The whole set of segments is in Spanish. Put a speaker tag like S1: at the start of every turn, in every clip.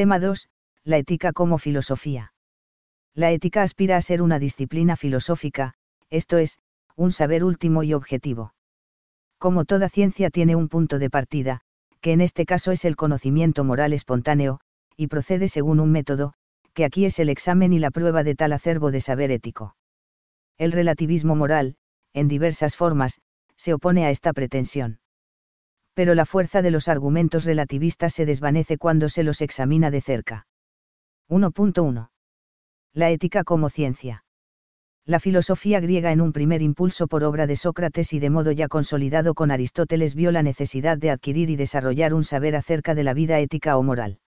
S1: Tema 2. La ética como filosofía. La ética aspira a ser una disciplina filosófica, esto es, un saber último y objetivo. Como toda ciencia tiene un punto de partida, que en este caso es el conocimiento moral espontáneo, y procede según un método, que aquí es el examen y la prueba de tal acervo de saber ético. El relativismo moral, en diversas formas, se opone a esta pretensión. Pero la fuerza de los argumentos relativistas se desvanece cuando se los examina de cerca. 1.1. La ética como ciencia. La filosofía griega en un primer impulso por obra de Sócrates y de modo ya consolidado con Aristóteles vio la necesidad de adquirir y desarrollar un saber acerca de la vida ética o moral.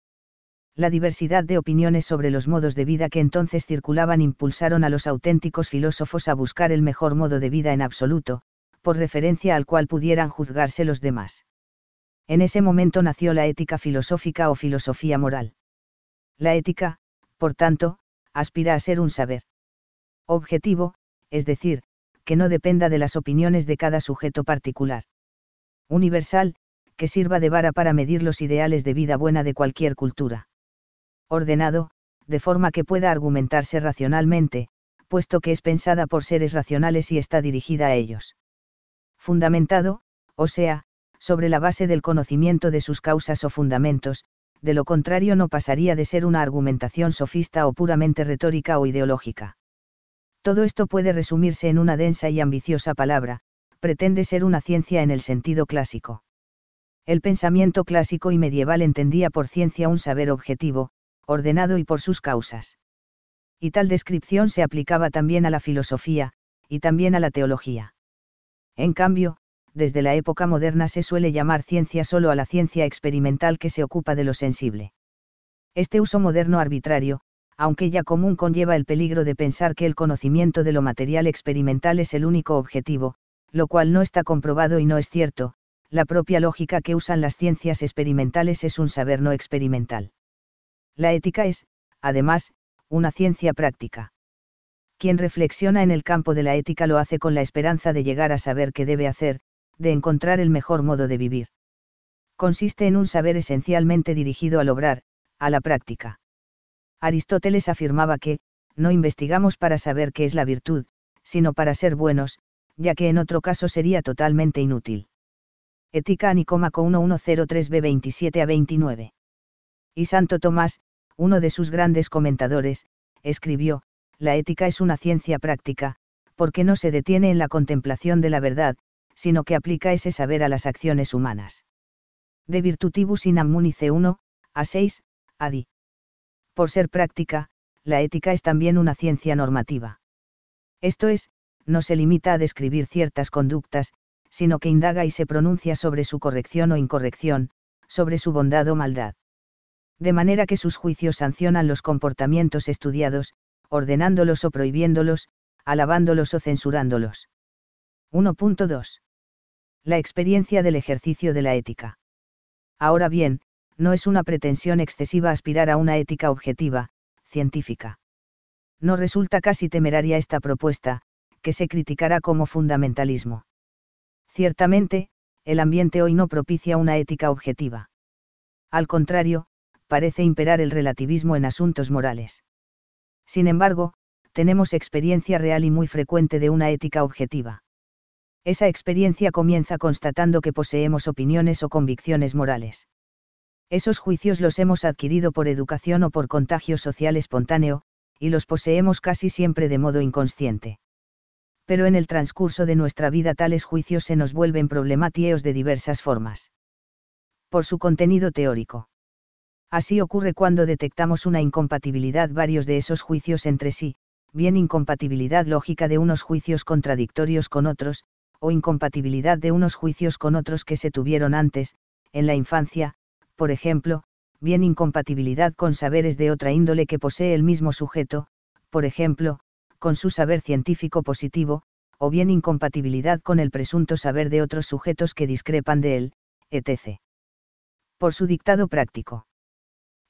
S1: La diversidad de opiniones sobre los modos de vida que entonces circulaban impulsaron a los auténticos filósofos a buscar el mejor modo de vida en absoluto, por referencia al cual pudieran juzgarse los demás. En ese momento nació la ética filosófica o filosofía moral. La ética, por tanto, aspira a ser un saber objetivo, es decir, que no dependa de las opiniones de cada sujeto particular. Universal, que sirva de vara para medir los ideales de vida buena de cualquier cultura. Ordenado, de forma que pueda argumentarse racionalmente, puesto que es pensada por seres racionales y está dirigida a ellos. Fundamentado, o sea, sobre la base del conocimiento de sus causas o fundamentos, de lo contrario no pasaría de ser una argumentación sofista o puramente retórica o ideológica. Todo esto puede resumirse en una densa y ambiciosa palabra, pretende ser una ciencia en el sentido clásico. El pensamiento clásico y medieval entendía por ciencia un saber objetivo, ordenado y por sus causas. Y tal descripción se aplicaba también a la filosofía, y también a la teología. En cambio, desde la época moderna se suele llamar ciencia solo a la ciencia experimental que se ocupa de lo sensible. Este uso moderno arbitrario, aunque ya común conlleva el peligro de pensar que el conocimiento de lo material experimental es el único objetivo, lo cual no está comprobado y no es cierto, la propia lógica que usan las ciencias experimentales es un saber no experimental. La ética es, además, una ciencia práctica. Quien reflexiona en el campo de la ética lo hace con la esperanza de llegar a saber qué debe hacer, de encontrar el mejor modo de vivir. Consiste en un saber esencialmente dirigido al obrar, a la práctica. Aristóteles afirmaba que, no investigamos para saber qué es la virtud, sino para ser buenos, ya que en otro caso sería totalmente inútil. Ética Anicómaco 1103b 27 a 29. Y Santo Tomás, uno de sus grandes comentadores, escribió, la ética es una ciencia práctica, porque no se detiene en la contemplación de la verdad, sino que aplica ese saber a las acciones humanas. De Virtutibus in Ammunice 1, a 6, Adi por ser práctica, la ética es también una ciencia normativa. Esto es, no se limita a describir ciertas conductas, sino que indaga y se pronuncia sobre su corrección o incorrección, sobre su bondad o maldad. De manera que sus juicios sancionan los comportamientos estudiados, ordenándolos o prohibiéndolos, alabándolos o censurándolos. 1.2. La experiencia del ejercicio de la ética. Ahora bien, no es una pretensión excesiva aspirar a una ética objetiva, científica. No resulta casi temeraria esta propuesta, que se criticará como fundamentalismo. Ciertamente, el ambiente hoy no propicia una ética objetiva. Al contrario, parece imperar el relativismo en asuntos morales. Sin embargo, tenemos experiencia real y muy frecuente de una ética objetiva. Esa experiencia comienza constatando que poseemos opiniones o convicciones morales. Esos juicios los hemos adquirido por educación o por contagio social espontáneo, y los poseemos casi siempre de modo inconsciente. Pero en el transcurso de nuestra vida tales juicios se nos vuelven problemáticos de diversas formas. Por su contenido teórico. Así ocurre cuando detectamos una incompatibilidad varios de esos juicios entre sí, bien incompatibilidad lógica de unos juicios contradictorios con otros, o incompatibilidad de unos juicios con otros que se tuvieron antes, en la infancia, por ejemplo, bien incompatibilidad con saberes de otra índole que posee el mismo sujeto, por ejemplo, con su saber científico positivo, o bien incompatibilidad con el presunto saber de otros sujetos que discrepan de él, etc. Por su dictado práctico.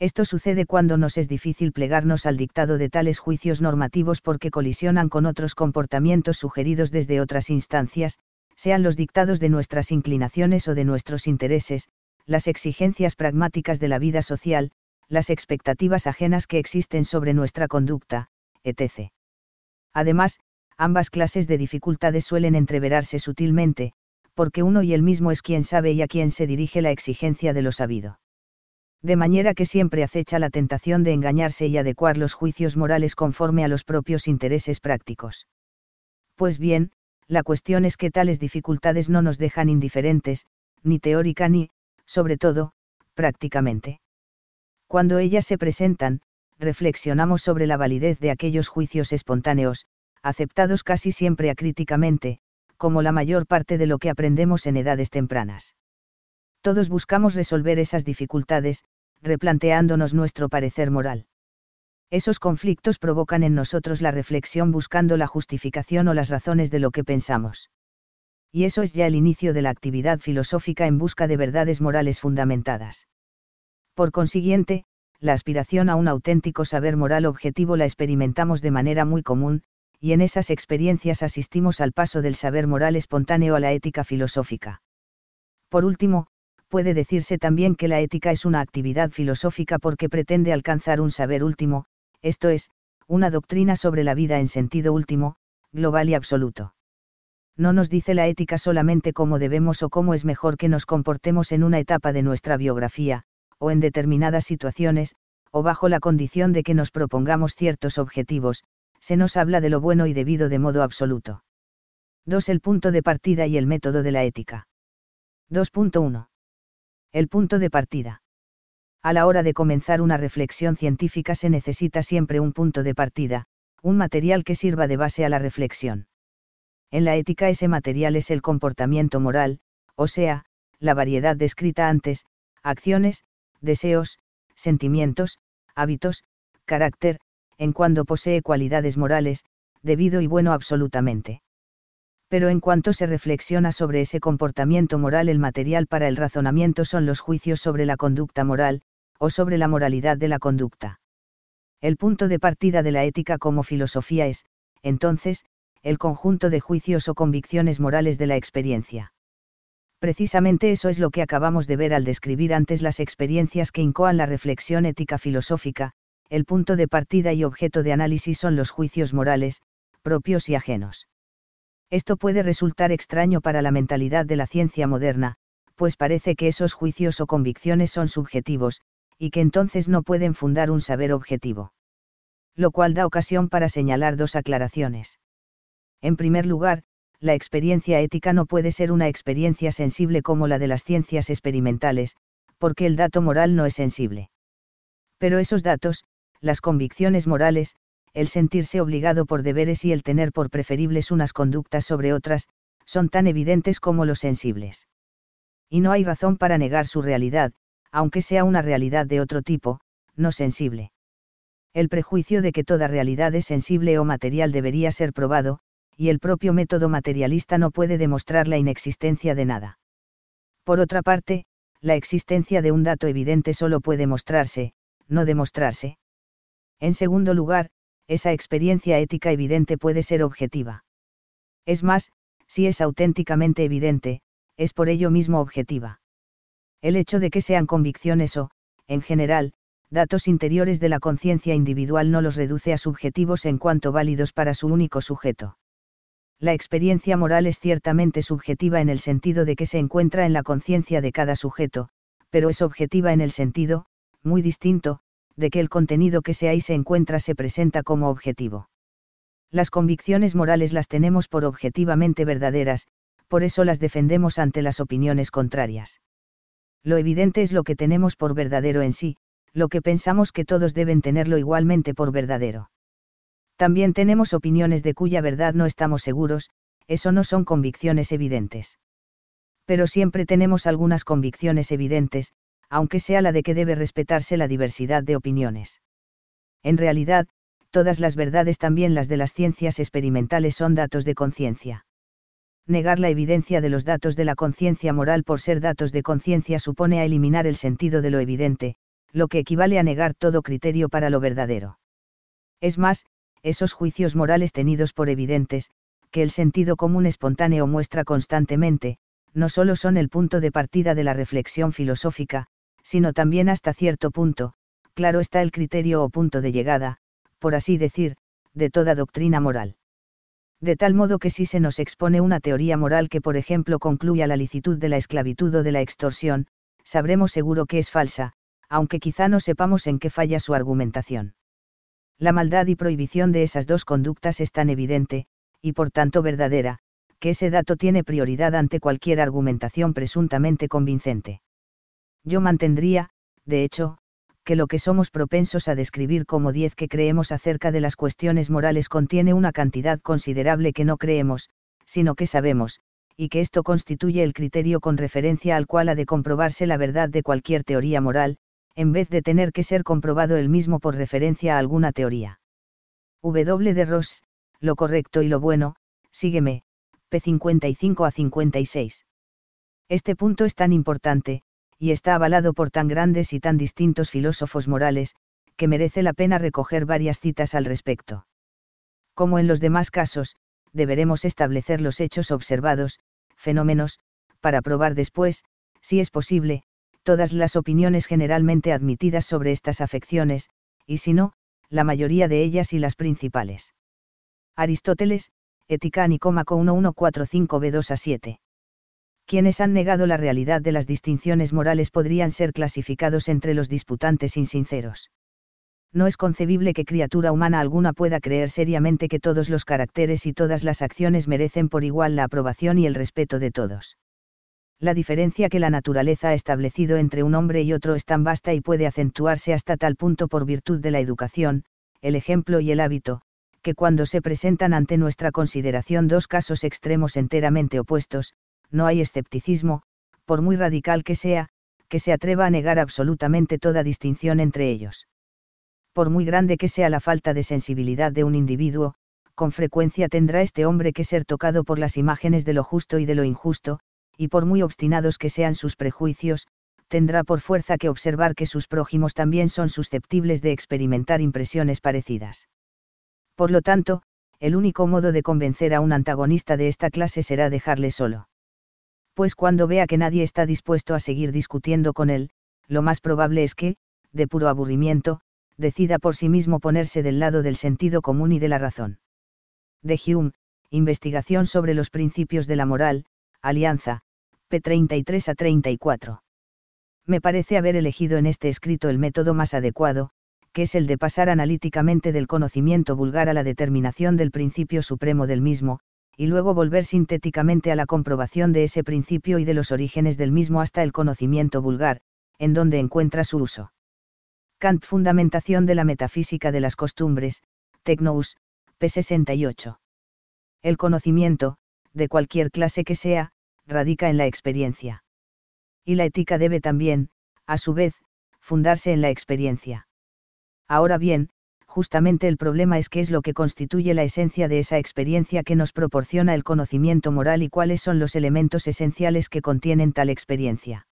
S1: Esto sucede cuando nos es difícil plegarnos al dictado de tales juicios normativos porque colisionan con otros comportamientos sugeridos desde otras instancias, sean los dictados de nuestras inclinaciones o de nuestros intereses, las exigencias pragmáticas de la vida social, las expectativas ajenas que existen sobre nuestra conducta, etc. Además, ambas clases de dificultades suelen entreverarse sutilmente, porque uno y el mismo es quien sabe y a quien se dirige la exigencia de lo sabido. De manera que siempre acecha la tentación de engañarse y adecuar los juicios morales conforme a los propios intereses prácticos. Pues bien, la cuestión es que tales dificultades no nos dejan indiferentes, ni teórica ni, sobre todo, prácticamente. Cuando ellas se presentan, reflexionamos sobre la validez de aquellos juicios espontáneos, aceptados casi siempre acríticamente, como la mayor parte de lo que aprendemos en edades tempranas. Todos buscamos resolver esas dificultades, replanteándonos nuestro parecer moral. Esos conflictos provocan en nosotros la reflexión buscando la justificación o las razones de lo que pensamos. Y eso es ya el inicio de la actividad filosófica en busca de verdades morales fundamentadas. Por consiguiente, la aspiración a un auténtico saber moral objetivo la experimentamos de manera muy común, y en esas experiencias asistimos al paso del saber moral espontáneo a la ética filosófica. Por último, puede decirse también que la ética es una actividad filosófica porque pretende alcanzar un saber último, esto es, una doctrina sobre la vida en sentido último, global y absoluto. No nos dice la ética solamente cómo debemos o cómo es mejor que nos comportemos en una etapa de nuestra biografía, o en determinadas situaciones, o bajo la condición de que nos propongamos ciertos objetivos, se nos habla de lo bueno y debido de modo absoluto. 2. El punto de partida y el método de la ética. 2.1. El punto de partida. A la hora de comenzar una reflexión científica se necesita siempre un punto de partida, un material que sirva de base a la reflexión. En la ética ese material es el comportamiento moral, o sea, la variedad descrita antes, acciones, deseos, sentimientos, hábitos, carácter, en cuanto posee cualidades morales, debido y bueno absolutamente. Pero en cuanto se reflexiona sobre ese comportamiento moral el material para el razonamiento son los juicios sobre la conducta moral, o sobre la moralidad de la conducta. El punto de partida de la ética como filosofía es, entonces, el conjunto de juicios o convicciones morales de la experiencia. Precisamente eso es lo que acabamos de ver al describir antes las experiencias que incoan la reflexión ética filosófica, el punto de partida y objeto de análisis son los juicios morales, propios y ajenos. Esto puede resultar extraño para la mentalidad de la ciencia moderna, pues parece que esos juicios o convicciones son subjetivos, y que entonces no pueden fundar un saber objetivo. Lo cual da ocasión para señalar dos aclaraciones. En primer lugar, la experiencia ética no puede ser una experiencia sensible como la de las ciencias experimentales, porque el dato moral no es sensible. Pero esos datos, las convicciones morales, el sentirse obligado por deberes y el tener por preferibles unas conductas sobre otras, son tan evidentes como los sensibles. Y no hay razón para negar su realidad, aunque sea una realidad de otro tipo, no sensible. El prejuicio de que toda realidad es sensible o material debería ser probado, y el propio método materialista no puede demostrar la inexistencia de nada. Por otra parte, la existencia de un dato evidente solo puede mostrarse, no demostrarse. En segundo lugar, esa experiencia ética evidente puede ser objetiva. Es más, si es auténticamente evidente, es por ello mismo objetiva. El hecho de que sean convicciones o, en general, datos interiores de la conciencia individual no los reduce a subjetivos en cuanto válidos para su único sujeto la experiencia moral es ciertamente subjetiva en el sentido de que se encuentra en la conciencia de cada sujeto, pero es objetiva en el sentido, muy distinto, de que el contenido que se ahí se encuentra se presenta como objetivo. Las convicciones morales las tenemos por objetivamente verdaderas, por eso las defendemos ante las opiniones contrarias. Lo evidente es lo que tenemos por verdadero en sí, lo que pensamos que todos deben tenerlo igualmente por verdadero. También tenemos opiniones de cuya verdad no estamos seguros, eso no son convicciones evidentes. Pero siempre tenemos algunas convicciones evidentes, aunque sea la de que debe respetarse la diversidad de opiniones. En realidad, todas las verdades, también las de las ciencias experimentales, son datos de conciencia. Negar la evidencia de los datos de la conciencia moral por ser datos de conciencia supone a eliminar el sentido de lo evidente, lo que equivale a negar todo criterio para lo verdadero. Es más, esos juicios morales tenidos por evidentes, que el sentido común espontáneo muestra constantemente, no solo son el punto de partida de la reflexión filosófica, sino también hasta cierto punto, claro está el criterio o punto de llegada, por así decir, de toda doctrina moral. De tal modo que si se nos expone una teoría moral que por ejemplo concluya la licitud de la esclavitud o de la extorsión, sabremos seguro que es falsa, aunque quizá no sepamos en qué falla su argumentación. La maldad y prohibición de esas dos conductas es tan evidente, y por tanto verdadera, que ese dato tiene prioridad ante cualquier argumentación presuntamente convincente. Yo mantendría, de hecho, que lo que somos propensos a describir como diez que creemos acerca de las cuestiones morales contiene una cantidad considerable que no creemos, sino que sabemos, y que esto constituye el criterio con referencia al cual ha de comprobarse la verdad de cualquier teoría moral, en vez de tener que ser comprobado el mismo por referencia a alguna teoría. W. de Ross, lo correcto y lo bueno, sígueme, p 55 a 56. Este punto es tan importante, y está avalado por tan grandes y tan distintos filósofos morales, que merece la pena recoger varias citas al respecto. Como en los demás casos, deberemos establecer los hechos observados, fenómenos, para probar después, si es posible, todas las opiniones generalmente admitidas sobre estas afecciones, y si no, la mayoría de ellas y las principales. Aristóteles, Ética Nicomaco 1145b2 a 7 quienes han negado la realidad de las distinciones morales podrían ser clasificados entre los disputantes insinceros. No es concebible que criatura humana alguna pueda creer seriamente que todos los caracteres y todas las acciones merecen por igual la aprobación y el respeto de todos. La diferencia que la naturaleza ha establecido entre un hombre y otro es tan vasta y puede acentuarse hasta tal punto por virtud de la educación, el ejemplo y el hábito, que cuando se presentan ante nuestra consideración dos casos extremos enteramente opuestos, no hay escepticismo, por muy radical que sea, que se atreva a negar absolutamente toda distinción entre ellos. Por muy grande que sea la falta de sensibilidad de un individuo, con frecuencia tendrá este hombre que ser tocado por las imágenes de lo justo y de lo injusto, y por muy obstinados que sean sus prejuicios, tendrá por fuerza que observar que sus prójimos también son susceptibles de experimentar impresiones parecidas. Por lo tanto, el único modo de convencer a un antagonista de esta clase será dejarle solo pues cuando vea que nadie está dispuesto a seguir discutiendo con él, lo más probable es que, de puro aburrimiento, decida por sí mismo ponerse del lado del sentido común y de la razón. De Hume, Investigación sobre los principios de la moral, Alianza, p. 33 a 34. Me parece haber elegido en este escrito el método más adecuado, que es el de pasar analíticamente del conocimiento vulgar a la determinación del principio supremo del mismo, y luego volver sintéticamente a la comprobación de ese principio y de los orígenes del mismo hasta el conocimiento vulgar, en donde encuentra su uso. Kant Fundamentación de la Metafísica de las Costumbres, Tecnous, p. 68. El conocimiento, de cualquier clase que sea, radica en la experiencia. Y la ética debe también, a su vez, fundarse en la experiencia. Ahora bien, justamente el problema es qué es lo que constituye la esencia de esa experiencia que nos proporciona el conocimiento moral y cuáles son los elementos esenciales que contienen tal experiencia.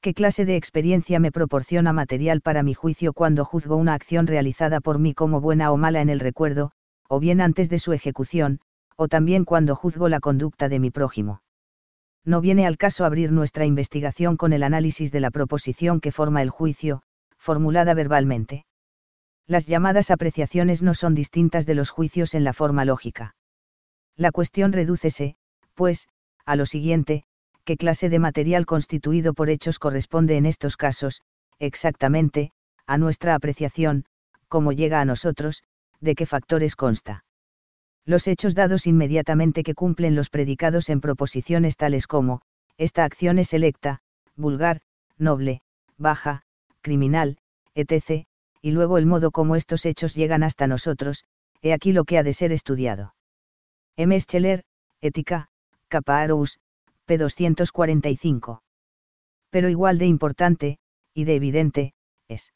S1: ¿Qué clase de experiencia me proporciona material para mi juicio cuando juzgo una acción realizada por mí como buena o mala en el recuerdo, o bien antes de su ejecución, o también cuando juzgo la conducta de mi prójimo? No viene al caso abrir nuestra investigación con el análisis de la proposición que forma el juicio, formulada verbalmente las llamadas apreciaciones no son distintas de los juicios en la forma lógica. La cuestión redúcese, pues, a lo siguiente, ¿qué clase de material constituido por hechos corresponde en estos casos, exactamente, a nuestra apreciación, cómo llega a nosotros, de qué factores consta? Los hechos dados inmediatamente que cumplen los predicados en proposiciones tales como, esta acción es electa, vulgar, noble, baja, criminal, etc., y luego el modo como estos hechos llegan hasta nosotros, he aquí lo que ha de ser estudiado. M. Scheller, Ética, Caparous, p. 245. Pero igual de importante, y de evidente, es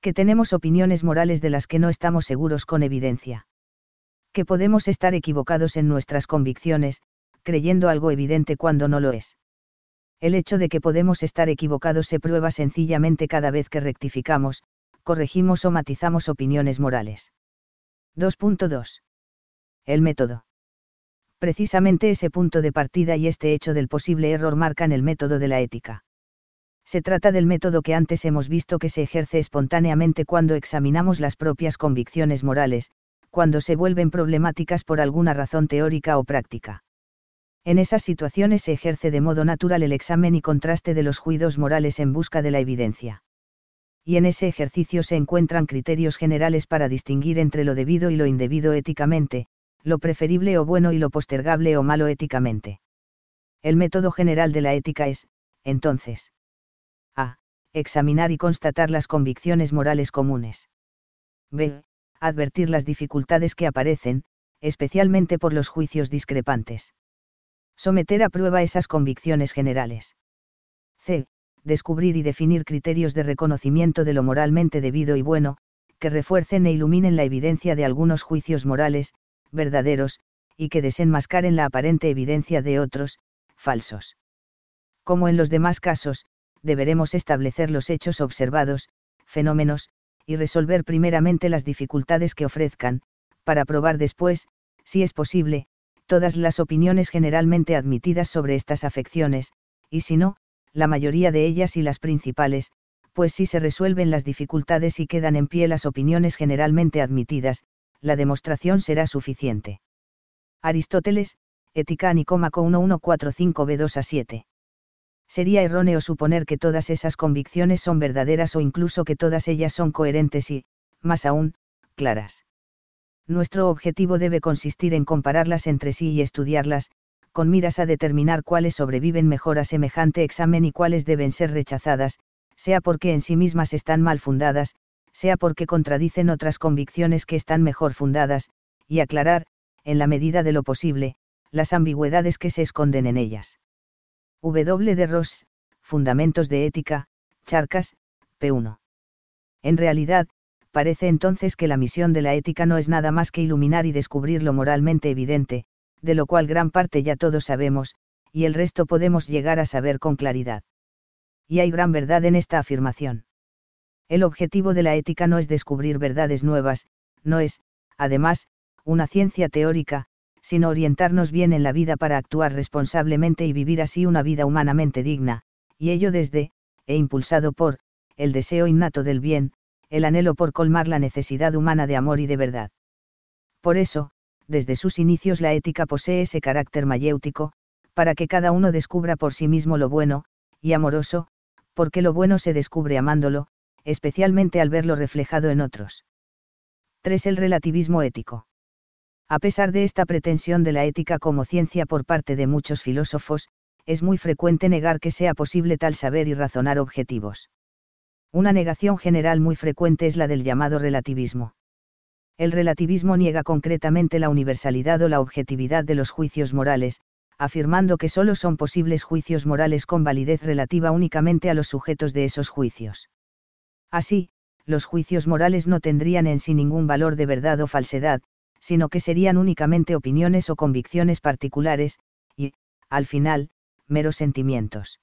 S1: que tenemos opiniones morales de las que no estamos seguros con evidencia. Que podemos estar equivocados en nuestras convicciones, creyendo algo evidente cuando no lo es. El hecho de que podemos estar equivocados se prueba sencillamente cada vez que rectificamos, corregimos o matizamos opiniones morales. 2.2. El método. Precisamente ese punto de partida y este hecho del posible error marcan el método de la ética. Se trata del método que antes hemos visto que se ejerce espontáneamente cuando examinamos las propias convicciones morales, cuando se vuelven problemáticas por alguna razón teórica o práctica. En esas situaciones se ejerce de modo natural el examen y contraste de los juicios morales en busca de la evidencia. Y en ese ejercicio se encuentran criterios generales para distinguir entre lo debido y lo indebido éticamente, lo preferible o bueno y lo postergable o malo éticamente. El método general de la ética es, entonces, a. Examinar y constatar las convicciones morales comunes. b advertir las dificultades que aparecen, especialmente por los juicios discrepantes. Someter a prueba esas convicciones generales. C. Descubrir y definir criterios de reconocimiento de lo moralmente debido y bueno, que refuercen e iluminen la evidencia de algunos juicios morales, verdaderos, y que desenmascaren la aparente evidencia de otros, falsos. Como en los demás casos, deberemos establecer los hechos observados, fenómenos, y resolver primeramente las dificultades que ofrezcan, para probar después, si es posible, todas las opiniones generalmente admitidas sobre estas afecciones, y si no, la mayoría de ellas y las principales, pues si se resuelven las dificultades y quedan en pie las opiniones generalmente admitidas, la demostración será suficiente. Aristóteles, Ética Nicómaco 1145b2 a 7 sería erróneo suponer que todas esas convicciones son verdaderas o incluso que todas ellas son coherentes y, más aún, claras. Nuestro objetivo debe consistir en compararlas entre sí y estudiarlas, con miras a determinar cuáles sobreviven mejor a semejante examen y cuáles deben ser rechazadas, sea porque en sí mismas están mal fundadas, sea porque contradicen otras convicciones que están mejor fundadas, y aclarar, en la medida de lo posible, las ambigüedades que se esconden en ellas. W. de Ross, Fundamentos de Ética, Charcas, p1. En realidad, parece entonces que la misión de la ética no es nada más que iluminar y descubrir lo moralmente evidente, de lo cual gran parte ya todos sabemos, y el resto podemos llegar a saber con claridad. Y hay gran verdad en esta afirmación. El objetivo de la ética no es descubrir verdades nuevas, no es, además, una ciencia teórica, sino orientarnos bien en la vida para actuar responsablemente y vivir así una vida humanamente digna, y ello desde, e impulsado por, el deseo innato del bien, el anhelo por colmar la necesidad humana de amor y de verdad. Por eso, desde sus inicios la ética posee ese carácter mayéutico, para que cada uno descubra por sí mismo lo bueno, y amoroso, porque lo bueno se descubre amándolo, especialmente al verlo reflejado en otros. 3. El relativismo ético. A pesar de esta pretensión de la ética como ciencia por parte de muchos filósofos, es muy frecuente negar que sea posible tal saber y razonar objetivos. Una negación general muy frecuente es la del llamado relativismo. El relativismo niega concretamente la universalidad o la objetividad de los juicios morales, afirmando que solo son posibles juicios morales con validez relativa únicamente a los sujetos de esos juicios. Así, los juicios morales no tendrían en sí ningún valor de verdad o falsedad, sino que serían únicamente opiniones o convicciones particulares, y, al final, meros sentimientos.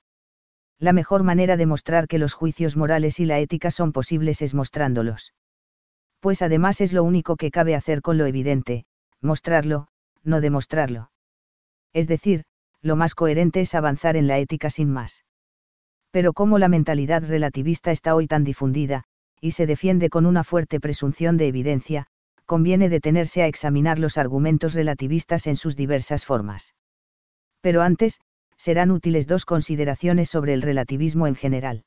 S1: La mejor manera de mostrar que los juicios morales y la ética son posibles es mostrándolos. Pues además es lo único que cabe hacer con lo evidente, mostrarlo, no demostrarlo. Es decir, lo más coherente es avanzar en la ética sin más. Pero como la mentalidad relativista está hoy tan difundida, y se defiende con una fuerte presunción de evidencia, conviene detenerse a examinar los argumentos relativistas en sus diversas formas. Pero antes, serán útiles dos consideraciones sobre el relativismo en general.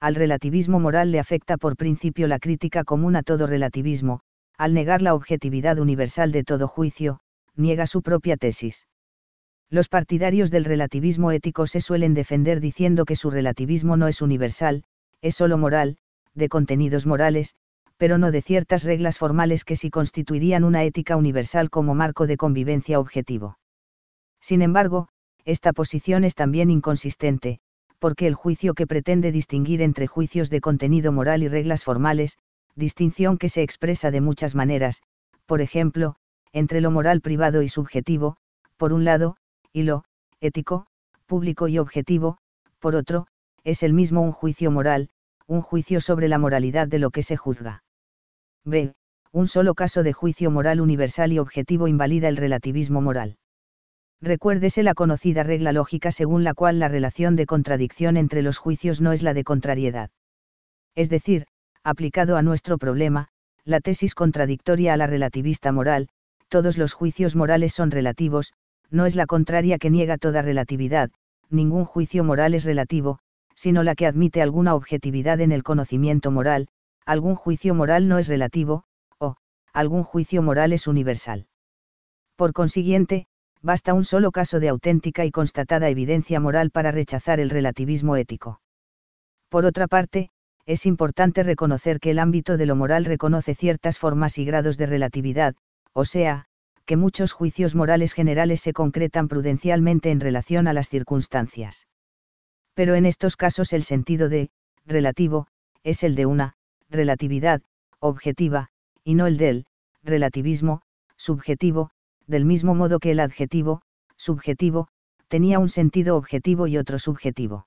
S1: Al relativismo moral le afecta por principio la crítica común a todo relativismo, al negar la objetividad universal de todo juicio, niega su propia tesis. Los partidarios del relativismo ético se suelen defender diciendo que su relativismo no es universal, es solo moral, de contenidos morales, pero no de ciertas reglas formales que sí constituirían una ética universal como marco de convivencia objetivo. Sin embargo, esta posición es también inconsistente, porque el juicio que pretende distinguir entre juicios de contenido moral y reglas formales, distinción que se expresa de muchas maneras, por ejemplo, entre lo moral privado y subjetivo, por un lado, y lo ético, público y objetivo, por otro, es el mismo un juicio moral, un juicio sobre la moralidad de lo que se juzga. B. Un solo caso de juicio moral universal y objetivo invalida el relativismo moral. Recuérdese la conocida regla lógica según la cual la relación de contradicción entre los juicios no es la de contrariedad. Es decir, aplicado a nuestro problema, la tesis contradictoria a la relativista moral, todos los juicios morales son relativos, no es la contraria que niega toda relatividad, ningún juicio moral es relativo, sino la que admite alguna objetividad en el conocimiento moral, algún juicio moral no es relativo, o, algún juicio moral es universal. Por consiguiente, basta un solo caso de auténtica y constatada evidencia moral para rechazar el relativismo ético. Por otra parte, es importante reconocer que el ámbito de lo moral reconoce ciertas formas y grados de relatividad, o sea, que muchos juicios morales generales se concretan prudencialmente en relación a las circunstancias. Pero en estos casos el sentido de, relativo, es el de una, relatividad, objetiva, y no el del, relativismo, subjetivo, del mismo modo que el adjetivo, subjetivo, tenía un sentido objetivo y otro subjetivo.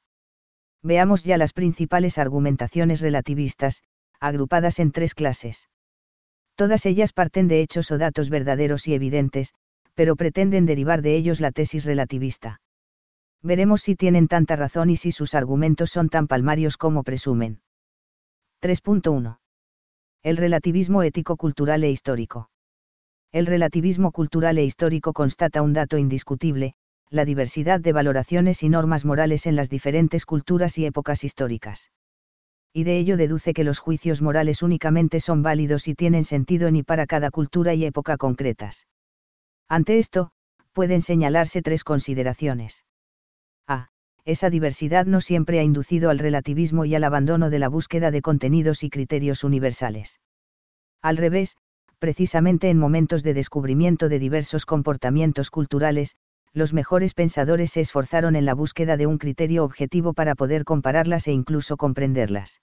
S1: Veamos ya las principales argumentaciones relativistas, agrupadas en tres clases. Todas ellas parten de hechos o datos verdaderos y evidentes, pero pretenden derivar de ellos la tesis relativista. Veremos si tienen tanta razón y si sus argumentos son tan palmarios como presumen. 3.1. El relativismo ético-cultural e histórico. El relativismo cultural e histórico constata un dato indiscutible, la diversidad de valoraciones y normas morales en las diferentes culturas y épocas históricas. Y de ello deduce que los juicios morales únicamente son válidos y tienen sentido en y para cada cultura y época concretas. Ante esto, pueden señalarse tres consideraciones. A. Esa diversidad no siempre ha inducido al relativismo y al abandono de la búsqueda de contenidos y criterios universales. Al revés, precisamente en momentos de descubrimiento de diversos comportamientos culturales, los mejores pensadores se esforzaron en la búsqueda de un criterio objetivo para poder compararlas e incluso comprenderlas.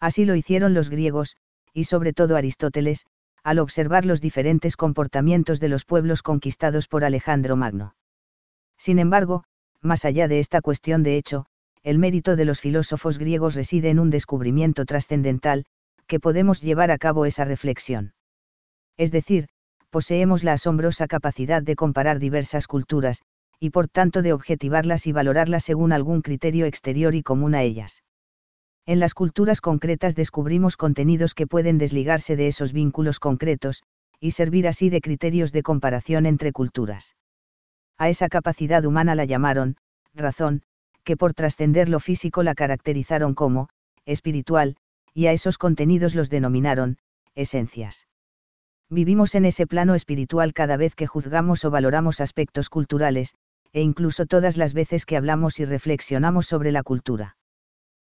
S1: Así lo hicieron los griegos, y sobre todo Aristóteles, al observar los diferentes comportamientos de los pueblos conquistados por Alejandro Magno. Sin embargo, más allá de esta cuestión de hecho, el mérito de los filósofos griegos reside en un descubrimiento trascendental, que podemos llevar a cabo esa reflexión. Es decir, poseemos la asombrosa capacidad de comparar diversas culturas, y por tanto de objetivarlas y valorarlas según algún criterio exterior y común a ellas. En las culturas concretas descubrimos contenidos que pueden desligarse de esos vínculos concretos, y servir así de criterios de comparación entre culturas. A esa capacidad humana la llamaron, razón, que por trascender lo físico la caracterizaron como, espiritual, y a esos contenidos los denominaron, esencias vivimos en ese plano espiritual cada vez que juzgamos o valoramos aspectos culturales, e incluso todas las veces que hablamos y reflexionamos sobre la cultura.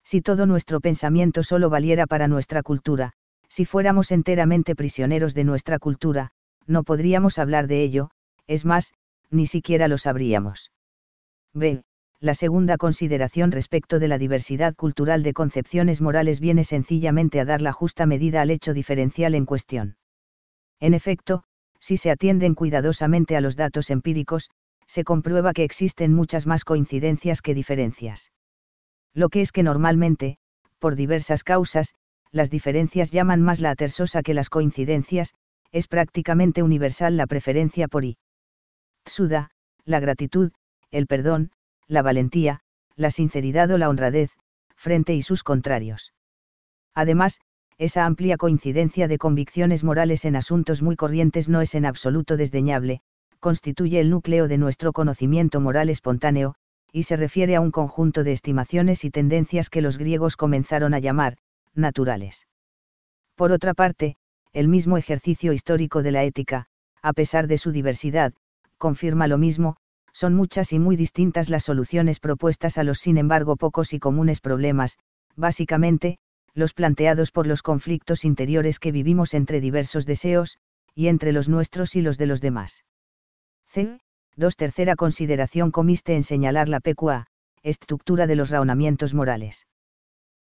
S1: Si todo nuestro pensamiento solo valiera para nuestra cultura, si fuéramos enteramente prisioneros de nuestra cultura, no podríamos hablar de ello, es más, ni siquiera lo sabríamos. B. La segunda consideración respecto de la diversidad cultural de concepciones morales viene sencillamente a dar la justa medida al hecho diferencial en cuestión. En efecto, si se atienden cuidadosamente a los datos empíricos, se comprueba que existen muchas más coincidencias que diferencias. Lo que es que normalmente, por diversas causas, las diferencias llaman más la atersosa que las coincidencias, es prácticamente universal la preferencia por I. Tsuda, la gratitud, el perdón, la valentía, la sinceridad o la honradez, frente y sus contrarios. Además, esa amplia coincidencia de convicciones morales en asuntos muy corrientes no es en absoluto desdeñable, constituye el núcleo de nuestro conocimiento moral espontáneo, y se refiere a un conjunto de estimaciones y tendencias que los griegos comenzaron a llamar, naturales. Por otra parte, el mismo ejercicio histórico de la ética, a pesar de su diversidad, confirma lo mismo, son muchas y muy distintas las soluciones propuestas a los sin embargo pocos y comunes problemas, básicamente, los planteados por los conflictos interiores que vivimos entre diversos deseos, y entre los nuestros y los de los demás. C. 2. Tercera consideración comiste en señalar la PQA, estructura de los razonamientos morales.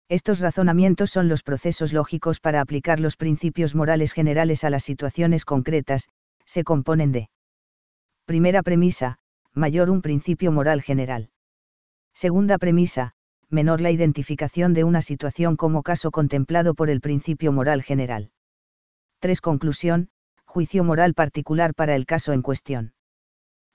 S1: Estos razonamientos son los procesos lógicos para aplicar los principios morales generales a las situaciones concretas, se componen de. Primera premisa, mayor un principio moral general. Segunda premisa, menor la identificación de una situación como caso contemplado por el principio moral general. 3. Conclusión, juicio moral particular para el caso en cuestión.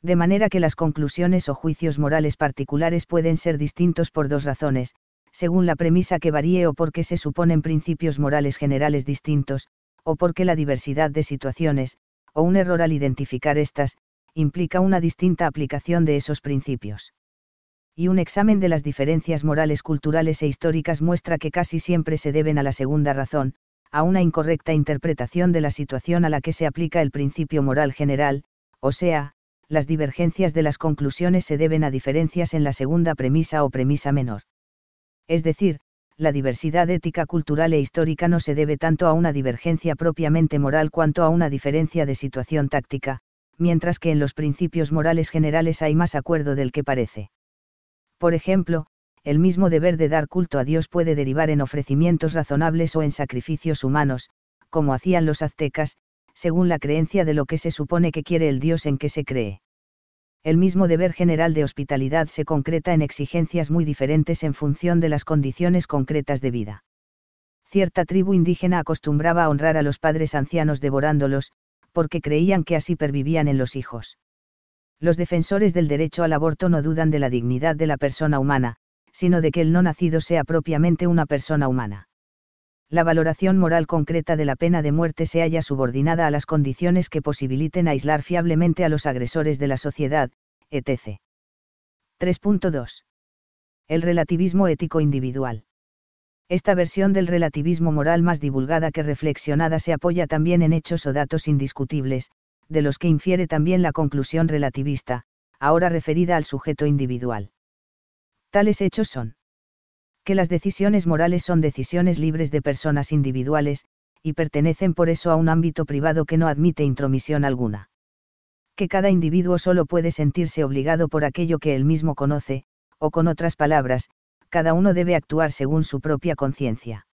S1: De manera que las conclusiones o juicios morales particulares pueden ser distintos por dos razones, según la premisa que varíe o porque se suponen principios morales generales distintos, o porque la diversidad de situaciones, o un error al identificar estas, implica una distinta aplicación de esos principios. Y un examen de las diferencias morales culturales e históricas muestra que casi siempre se deben a la segunda razón, a una incorrecta interpretación de la situación a la que se aplica el principio moral general, o sea, las divergencias de las conclusiones se deben a diferencias en la segunda premisa o premisa menor. Es decir, la diversidad ética cultural e histórica no se debe tanto a una divergencia propiamente moral cuanto a una diferencia de situación táctica, mientras que en los principios morales generales hay más acuerdo del que parece. Por ejemplo, el mismo deber de dar culto a Dios puede derivar en ofrecimientos razonables o en sacrificios humanos, como hacían los aztecas, según la creencia de lo que se supone que quiere el Dios en que se cree. El mismo deber general de hospitalidad se concreta en exigencias muy diferentes en función de las condiciones concretas de vida. Cierta tribu indígena acostumbraba a honrar a los padres ancianos devorándolos, porque creían que así pervivían en los hijos. Los defensores del derecho al aborto no dudan de la dignidad de la persona humana, sino de que el no nacido sea propiamente una persona humana. La valoración moral concreta de la pena de muerte se halla subordinada a las condiciones que posibiliten aislar fiablemente a los agresores de la sociedad, etc. 3.2. El relativismo ético individual. Esta versión del relativismo moral más divulgada que reflexionada se apoya también en hechos o datos indiscutibles, de los que infiere también la conclusión relativista, ahora referida al sujeto individual. Tales hechos son que las decisiones morales son decisiones libres de personas individuales, y pertenecen por eso a un ámbito privado que no admite intromisión alguna. Que cada individuo solo puede sentirse obligado por aquello que él mismo conoce, o con otras palabras, cada uno debe actuar según su propia conciencia.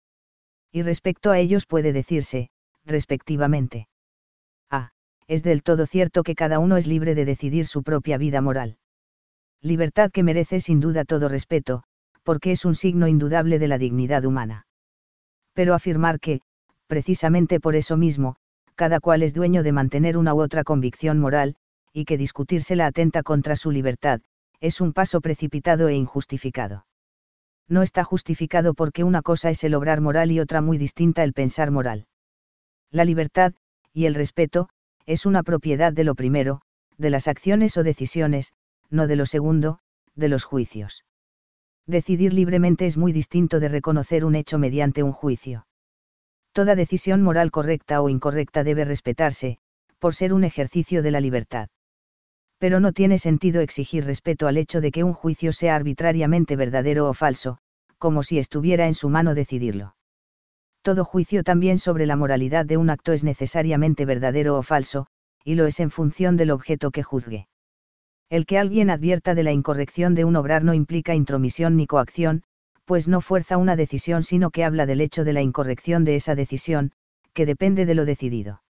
S1: Y respecto a ellos puede decirse, respectivamente. Es del todo cierto que cada uno es libre de decidir su propia vida moral. Libertad que merece sin duda todo respeto, porque es un signo indudable de la dignidad humana. Pero afirmar que, precisamente por eso mismo, cada cual es dueño de mantener una u otra convicción moral, y que discutírsela atenta contra su libertad, es un paso precipitado e injustificado no está justificado porque una cosa es el obrar moral y otra muy distinta el pensar moral. La libertad, y el respeto, es una propiedad de lo primero, de las acciones o decisiones, no de lo segundo, de los juicios. Decidir libremente es muy distinto de reconocer un hecho mediante un juicio. Toda decisión moral correcta o incorrecta debe respetarse, por ser un ejercicio de la libertad pero no tiene sentido exigir respeto al hecho de que un juicio sea arbitrariamente verdadero o falso, como si estuviera en su mano decidirlo. Todo juicio también sobre la moralidad de un acto es necesariamente verdadero o falso, y lo es en función del objeto que juzgue. El que alguien advierta de la incorrección de un obrar no implica intromisión ni coacción, pues no fuerza una decisión sino que habla del hecho de la incorrección de esa decisión, que depende de lo decidido.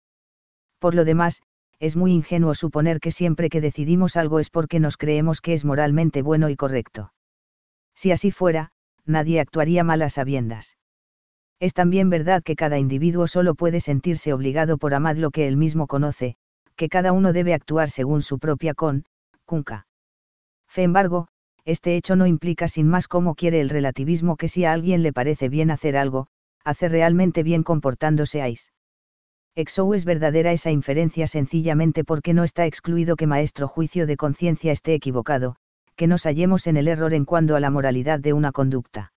S1: Por lo demás, es muy ingenuo suponer que siempre que decidimos algo es porque nos creemos que es moralmente bueno y correcto. Si así fuera, nadie actuaría mal a sabiendas. Es también verdad que cada individuo solo puede sentirse obligado por amar lo que él mismo conoce, que cada uno debe actuar según su propia con, cunca. Fe embargo, este hecho no implica sin más cómo quiere el relativismo que si a alguien le parece bien hacer algo, hace realmente bien comportándose ais. Exou es verdadera esa inferencia sencillamente porque no está excluido que maestro juicio de conciencia esté equivocado, que nos hallemos en el error en cuanto a la moralidad de una conducta.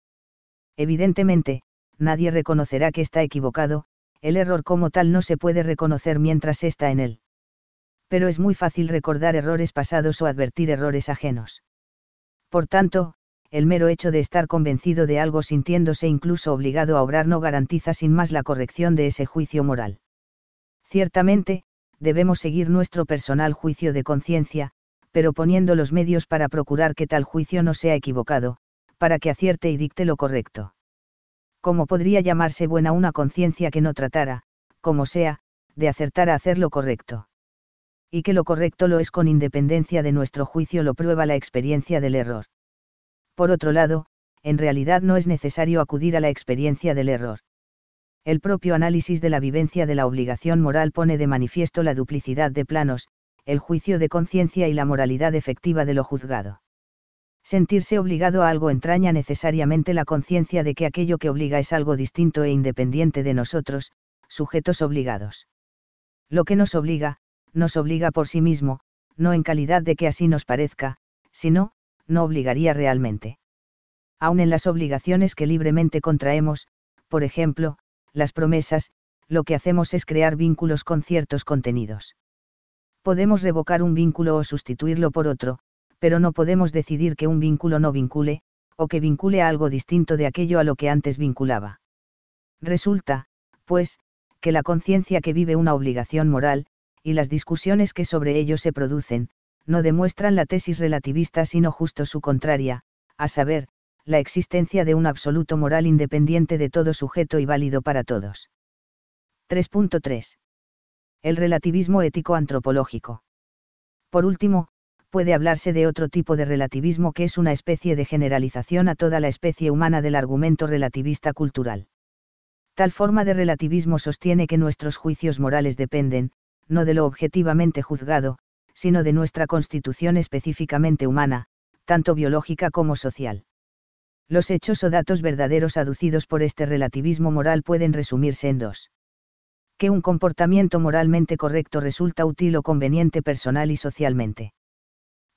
S1: Evidentemente, nadie reconocerá que está equivocado, el error como tal no se puede reconocer mientras está en él. Pero es muy fácil recordar errores pasados o advertir errores ajenos. Por tanto, el mero hecho de estar convencido de algo sintiéndose incluso obligado a obrar no garantiza sin más la corrección de ese juicio moral. Ciertamente, debemos seguir nuestro personal juicio de conciencia, pero poniendo los medios para procurar que tal juicio no sea equivocado, para que acierte y dicte lo correcto. ¿Cómo podría llamarse buena una conciencia que no tratara, como sea, de acertar a hacer lo correcto? Y que lo correcto lo es con independencia de nuestro juicio lo prueba la experiencia del error. Por otro lado, en realidad no es necesario acudir a la experiencia del error el propio análisis de la vivencia de la obligación moral pone de manifiesto la duplicidad de planos, el juicio de conciencia y la moralidad efectiva de lo juzgado. Sentirse obligado a algo entraña necesariamente la conciencia de que aquello que obliga es algo distinto e independiente de nosotros, sujetos obligados. Lo que nos obliga, nos obliga por sí mismo, no en calidad de que así nos parezca, sino, no obligaría realmente. Aun en las obligaciones que libremente contraemos, por ejemplo, las promesas, lo que hacemos es crear vínculos con ciertos contenidos. Podemos revocar un vínculo o sustituirlo por otro, pero no podemos decidir que un vínculo no vincule, o que vincule a algo distinto de aquello a lo que antes vinculaba. Resulta, pues, que la conciencia que vive una obligación moral, y las discusiones que sobre ello se producen, no demuestran la tesis relativista sino justo su contraria, a saber, la existencia de un absoluto moral independiente de todo sujeto y válido para todos. 3.3. El relativismo ético antropológico. Por último, puede hablarse de otro tipo de relativismo que es una especie de generalización a toda la especie humana del argumento relativista cultural. Tal forma de relativismo sostiene que nuestros juicios morales dependen, no de lo objetivamente juzgado, sino de nuestra constitución específicamente humana, tanto biológica como social. Los hechos o datos verdaderos aducidos por este relativismo moral pueden resumirse en dos. Que un comportamiento moralmente correcto resulta útil o conveniente personal y socialmente.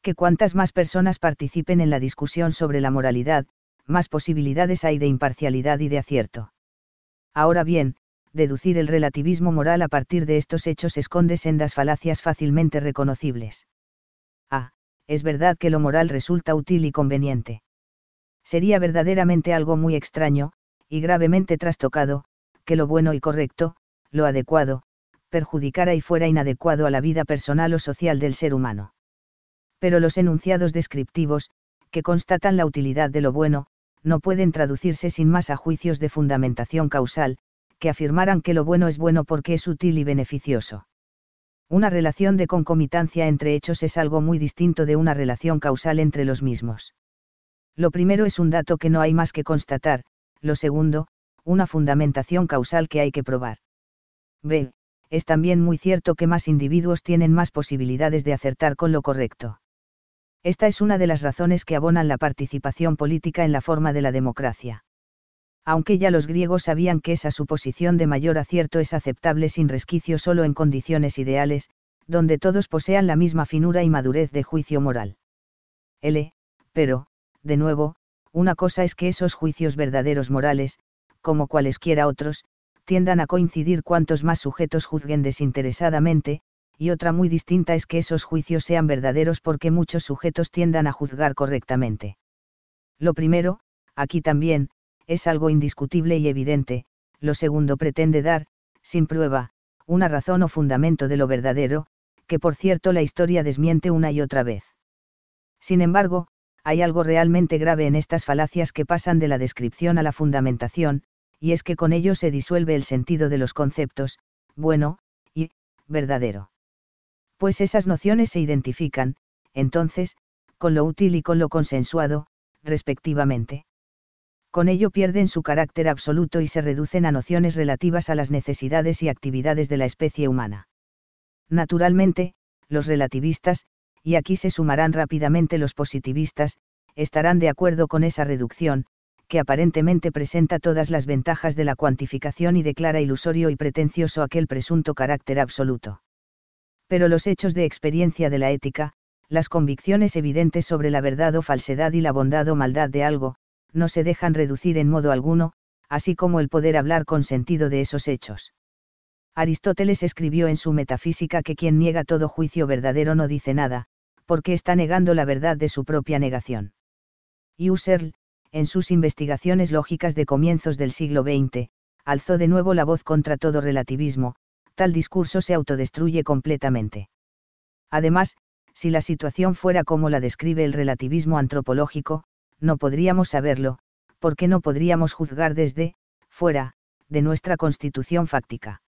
S1: Que cuantas más personas participen en la discusión sobre la moralidad, más posibilidades hay de imparcialidad y de acierto. Ahora bien, deducir el relativismo moral a partir de estos hechos esconde sendas falacias fácilmente reconocibles. A. Es verdad que lo moral resulta útil y conveniente. Sería verdaderamente algo muy extraño, y gravemente trastocado, que lo bueno y correcto, lo adecuado, perjudicara y fuera inadecuado a la vida personal o social del ser humano. Pero los enunciados descriptivos, que constatan la utilidad de lo bueno, no pueden traducirse sin más a juicios de fundamentación causal, que afirmaran que lo bueno es bueno porque es útil y beneficioso. Una relación de concomitancia entre hechos es algo muy distinto de una relación causal entre los mismos. Lo primero es un dato que no hay más que constatar, lo segundo, una fundamentación causal que hay que probar. B. Es también muy cierto que más individuos tienen más posibilidades de acertar con lo correcto. Esta es una de las razones que abonan la participación política en la forma de la democracia. Aunque ya los griegos sabían que esa suposición de mayor acierto es aceptable sin resquicio solo en condiciones ideales, donde todos posean la misma finura y madurez de juicio moral. L. Pero, de nuevo, una cosa es que esos juicios verdaderos morales, como cualesquiera otros, tiendan a coincidir cuantos más sujetos juzguen desinteresadamente, y otra muy distinta es que esos juicios sean verdaderos porque muchos sujetos tiendan a juzgar correctamente. Lo primero, aquí también, es algo indiscutible y evidente, lo segundo pretende dar, sin prueba, una razón o fundamento de lo verdadero, que por cierto la historia desmiente una y otra vez. Sin embargo, hay algo realmente grave en estas falacias que pasan de la descripción a la fundamentación, y es que con ello se disuelve el sentido de los conceptos, bueno, y, verdadero pues esas nociones se identifican, entonces, con lo útil y con lo consensuado, respectivamente. Con ello pierden su carácter absoluto y se reducen a nociones relativas a las necesidades y actividades de la especie humana. Naturalmente, los relativistas, y aquí se sumarán rápidamente los positivistas, estarán de acuerdo con esa reducción, que aparentemente presenta todas las ventajas de la cuantificación y declara ilusorio y pretencioso aquel presunto carácter absoluto pero los hechos de experiencia de la ética, las convicciones evidentes sobre la verdad o falsedad y la bondad o maldad de algo, no se dejan reducir en modo alguno, así como el poder hablar con sentido de esos hechos. Aristóteles escribió en su Metafísica que quien niega todo juicio verdadero no dice nada, porque está negando la verdad de su propia negación. Y Husserl, en sus investigaciones lógicas de comienzos del siglo XX, alzó de nuevo la voz contra todo relativismo, tal discurso se autodestruye completamente. Además, si la situación fuera como la describe el relativismo antropológico, no podríamos saberlo, porque no podríamos juzgar desde, fuera, de nuestra constitución fáctica.